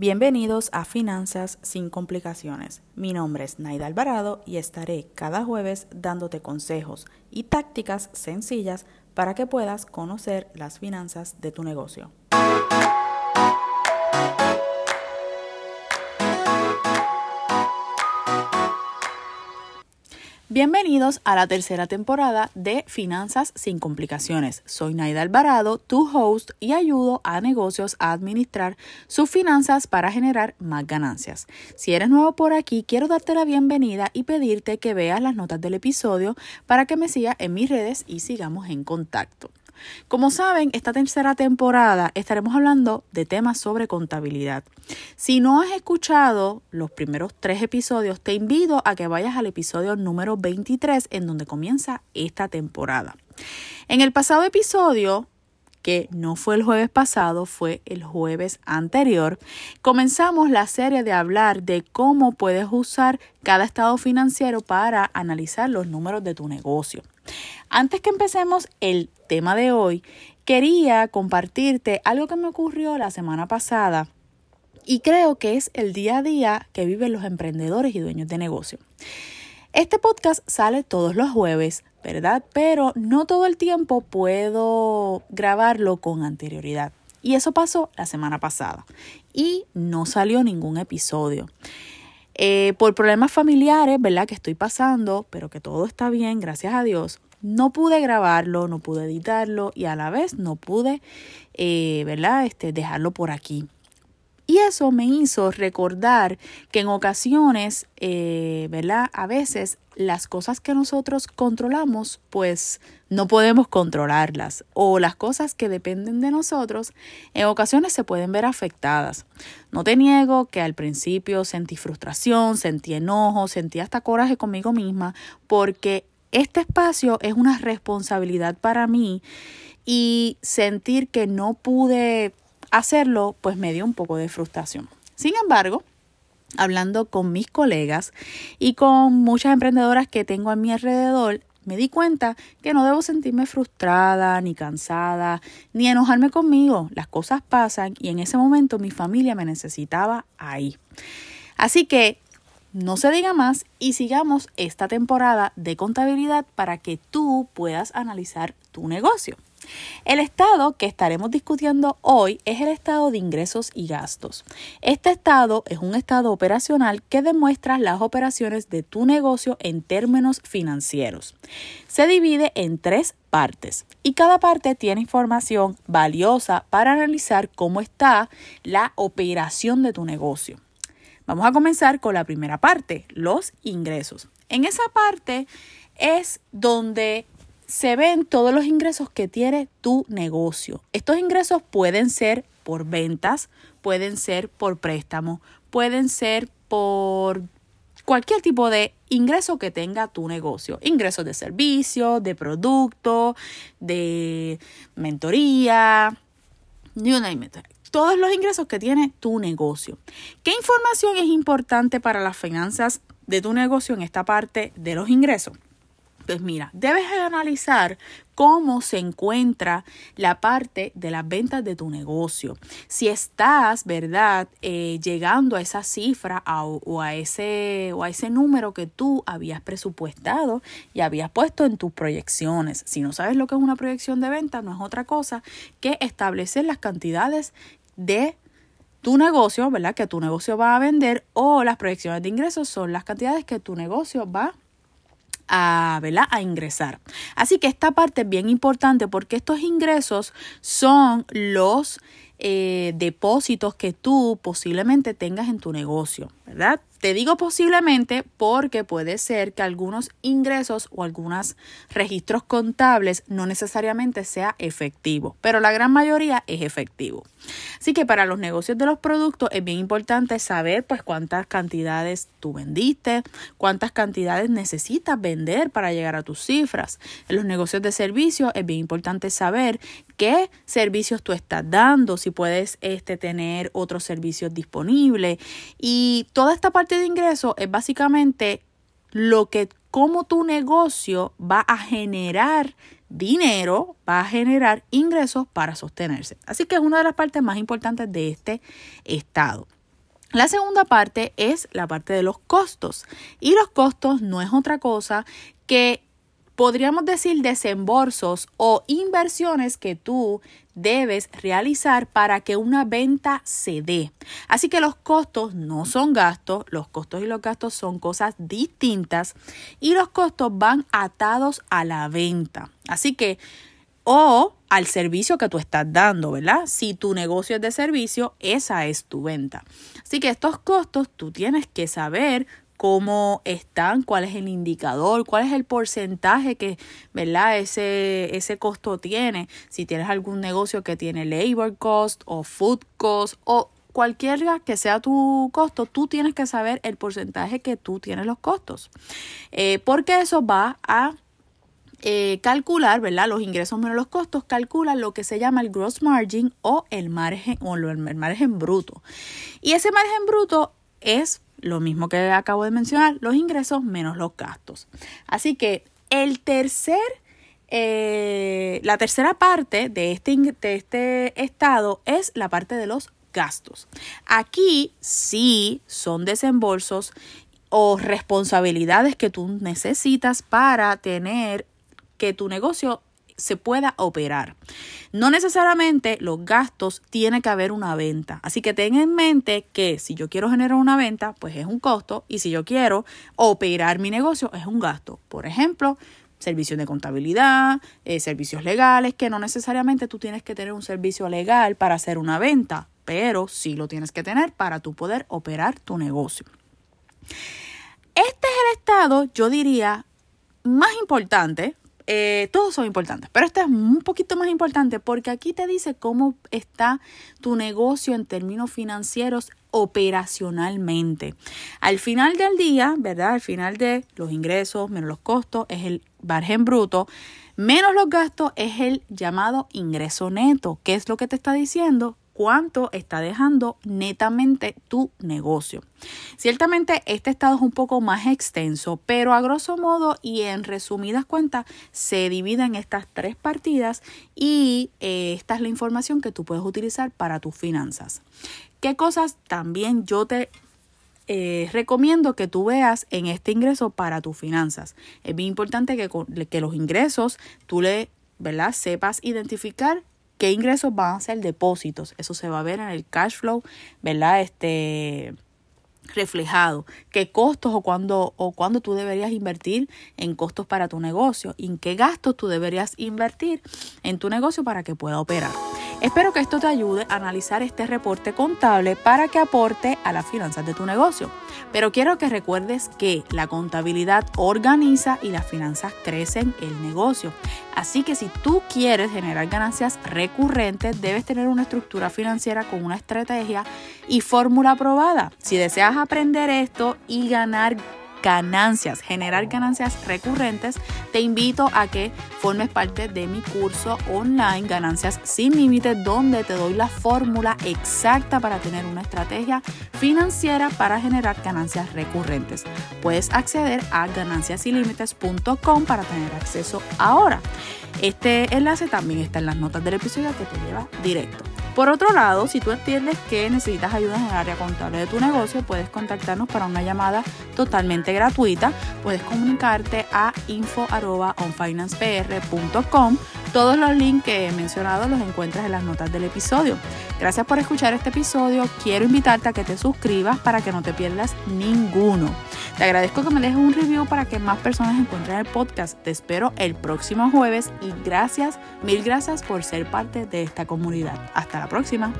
Bienvenidos a Finanzas sin complicaciones. Mi nombre es Naida Alvarado y estaré cada jueves dándote consejos y tácticas sencillas para que puedas conocer las finanzas de tu negocio. Bienvenidos a la tercera temporada de Finanzas sin complicaciones. Soy Naida Alvarado, tu host, y ayudo a negocios a administrar sus finanzas para generar más ganancias. Si eres nuevo por aquí, quiero darte la bienvenida y pedirte que veas las notas del episodio para que me sigas en mis redes y sigamos en contacto. Como saben, esta tercera temporada estaremos hablando de temas sobre contabilidad. Si no has escuchado los primeros tres episodios, te invito a que vayas al episodio número 23 en donde comienza esta temporada. En el pasado episodio que no fue el jueves pasado, fue el jueves anterior, comenzamos la serie de hablar de cómo puedes usar cada estado financiero para analizar los números de tu negocio. Antes que empecemos el tema de hoy, quería compartirte algo que me ocurrió la semana pasada y creo que es el día a día que viven los emprendedores y dueños de negocio. Este podcast sale todos los jueves, ¿verdad? Pero no todo el tiempo puedo grabarlo con anterioridad. Y eso pasó la semana pasada. Y no salió ningún episodio. Eh, por problemas familiares, ¿verdad? Que estoy pasando, pero que todo está bien, gracias a Dios. No pude grabarlo, no pude editarlo y a la vez no pude, eh, ¿verdad? Este, dejarlo por aquí. Eso me hizo recordar que en ocasiones, eh, ¿verdad? A veces las cosas que nosotros controlamos, pues no podemos controlarlas. O las cosas que dependen de nosotros, en ocasiones se pueden ver afectadas. No te niego que al principio sentí frustración, sentí enojo, sentí hasta coraje conmigo misma, porque este espacio es una responsabilidad para mí y sentir que no pude hacerlo, pues me dio un poco de frustración. Sin embargo, hablando con mis colegas y con muchas emprendedoras que tengo a mi alrededor, me di cuenta que no debo sentirme frustrada, ni cansada, ni enojarme conmigo. Las cosas pasan y en ese momento mi familia me necesitaba ahí. Así que no se diga más y sigamos esta temporada de contabilidad para que tú puedas analizar tu negocio. El estado que estaremos discutiendo hoy es el estado de ingresos y gastos. Este estado es un estado operacional que demuestra las operaciones de tu negocio en términos financieros. Se divide en tres partes y cada parte tiene información valiosa para analizar cómo está la operación de tu negocio. Vamos a comenzar con la primera parte, los ingresos. En esa parte es donde se ven todos los ingresos que tiene tu negocio. Estos ingresos pueden ser por ventas, pueden ser por préstamo, pueden ser por cualquier tipo de ingreso que tenga tu negocio. Ingresos de servicio, de producto, de mentoría, you name it. Todos los ingresos que tiene tu negocio. ¿Qué información es importante para las finanzas de tu negocio en esta parte de los ingresos? Pues mira, debes analizar cómo se encuentra la parte de las ventas de tu negocio. Si estás, ¿verdad?, eh, llegando a esa cifra o, a ese, o a ese número que tú habías presupuestado y habías puesto en tus proyecciones. Si no sabes lo que es una proyección de venta, no es otra cosa que establecer las cantidades de tu negocio, ¿verdad? Que tu negocio va a vender o las proyecciones de ingresos son las cantidades que tu negocio va a a, a ingresar. Así que esta parte es bien importante porque estos ingresos son los eh, depósitos que tú posiblemente tengas en tu negocio, ¿verdad? Te digo posiblemente porque puede ser que algunos ingresos o algunos registros contables no necesariamente sea efectivo, pero la gran mayoría es efectivo. Así que para los negocios de los productos es bien importante saber pues cuántas cantidades tú vendiste, cuántas cantidades necesitas vender para llegar a tus cifras. En los negocios de servicios es bien importante saber qué servicios tú estás dando, si puedes este, tener otros servicios disponibles y toda esta parte de ingreso es básicamente lo que, cómo tu negocio va a generar dinero, va a generar ingresos para sostenerse. Así que es una de las partes más importantes de este estado. La segunda parte es la parte de los costos. Y los costos no es otra cosa que podríamos decir desembolsos o inversiones que tú debes realizar para que una venta se dé. Así que los costos no son gastos, los costos y los gastos son cosas distintas y los costos van atados a la venta. Así que o al servicio que tú estás dando, ¿verdad? Si tu negocio es de servicio, esa es tu venta. Así que estos costos tú tienes que saber cómo están, cuál es el indicador, cuál es el porcentaje que, ¿verdad? Ese, ese costo tiene. Si tienes algún negocio que tiene labor cost o food cost o cualquier que sea tu costo, tú tienes que saber el porcentaje que tú tienes los costos. Eh, porque eso va a eh, calcular, ¿verdad? Los ingresos menos los costos, calcula lo que se llama el gross margin o el margen o el margen bruto. Y ese margen bruto es lo mismo que acabo de mencionar, los ingresos menos los gastos. Así que el tercer, eh, la tercera parte de este, de este estado es la parte de los gastos. Aquí sí son desembolsos o responsabilidades que tú necesitas para tener que tu negocio se pueda operar. No necesariamente los gastos tiene que haber una venta. Así que ten en mente que si yo quiero generar una venta, pues es un costo y si yo quiero operar mi negocio es un gasto. Por ejemplo, servicios de contabilidad, eh, servicios legales, que no necesariamente tú tienes que tener un servicio legal para hacer una venta, pero sí lo tienes que tener para tú poder operar tu negocio. Este es el estado, yo diría, más importante eh, todos son importantes, pero este es un poquito más importante porque aquí te dice cómo está tu negocio en términos financieros operacionalmente. Al final del día, ¿verdad? Al final de los ingresos menos los costos es el margen bruto, menos los gastos es el llamado ingreso neto. ¿Qué es lo que te está diciendo? Cuánto está dejando netamente tu negocio. Ciertamente este estado es un poco más extenso, pero a grosso modo y en resumidas cuentas se divide en estas tres partidas y eh, esta es la información que tú puedes utilizar para tus finanzas. ¿Qué cosas también yo te eh, recomiendo que tú veas en este ingreso para tus finanzas? Es bien importante que, que los ingresos tú le ¿verdad? sepas identificar qué ingresos van a ser depósitos. Eso se va a ver en el cash flow, ¿verdad? Este reflejado, qué costos o cuándo o cuándo tú deberías invertir en costos para tu negocio y en qué gastos tú deberías invertir en tu negocio para que pueda operar. Espero que esto te ayude a analizar este reporte contable para que aporte a las finanzas de tu negocio. Pero quiero que recuerdes que la contabilidad organiza y las finanzas crecen el negocio. Así que si tú quieres generar ganancias recurrentes, debes tener una estructura financiera con una estrategia y fórmula aprobada. Si deseas aprender esto y ganar ganancias, generar ganancias recurrentes, te invito a que formes parte de mi curso online Ganancias sin Límites, donde te doy la fórmula exacta para tener una estrategia financiera para generar ganancias recurrentes. Puedes acceder a gananciasilímites.com para tener acceso ahora. Este enlace también está en las notas del episodio que te lleva directo. Por otro lado, si tú entiendes que necesitas ayuda en el área contable de tu negocio, puedes contactarnos para una llamada totalmente gratuita. Puedes comunicarte a info.onfinancepr.com. Todos los links que he mencionado los encuentras en las notas del episodio. Gracias por escuchar este episodio. Quiero invitarte a que te suscribas para que no te pierdas ninguno. Te agradezco que me dejes un review para que más personas encuentren el podcast. Te espero el próximo jueves y gracias, mil gracias por ser parte de esta comunidad. Hasta la próxima.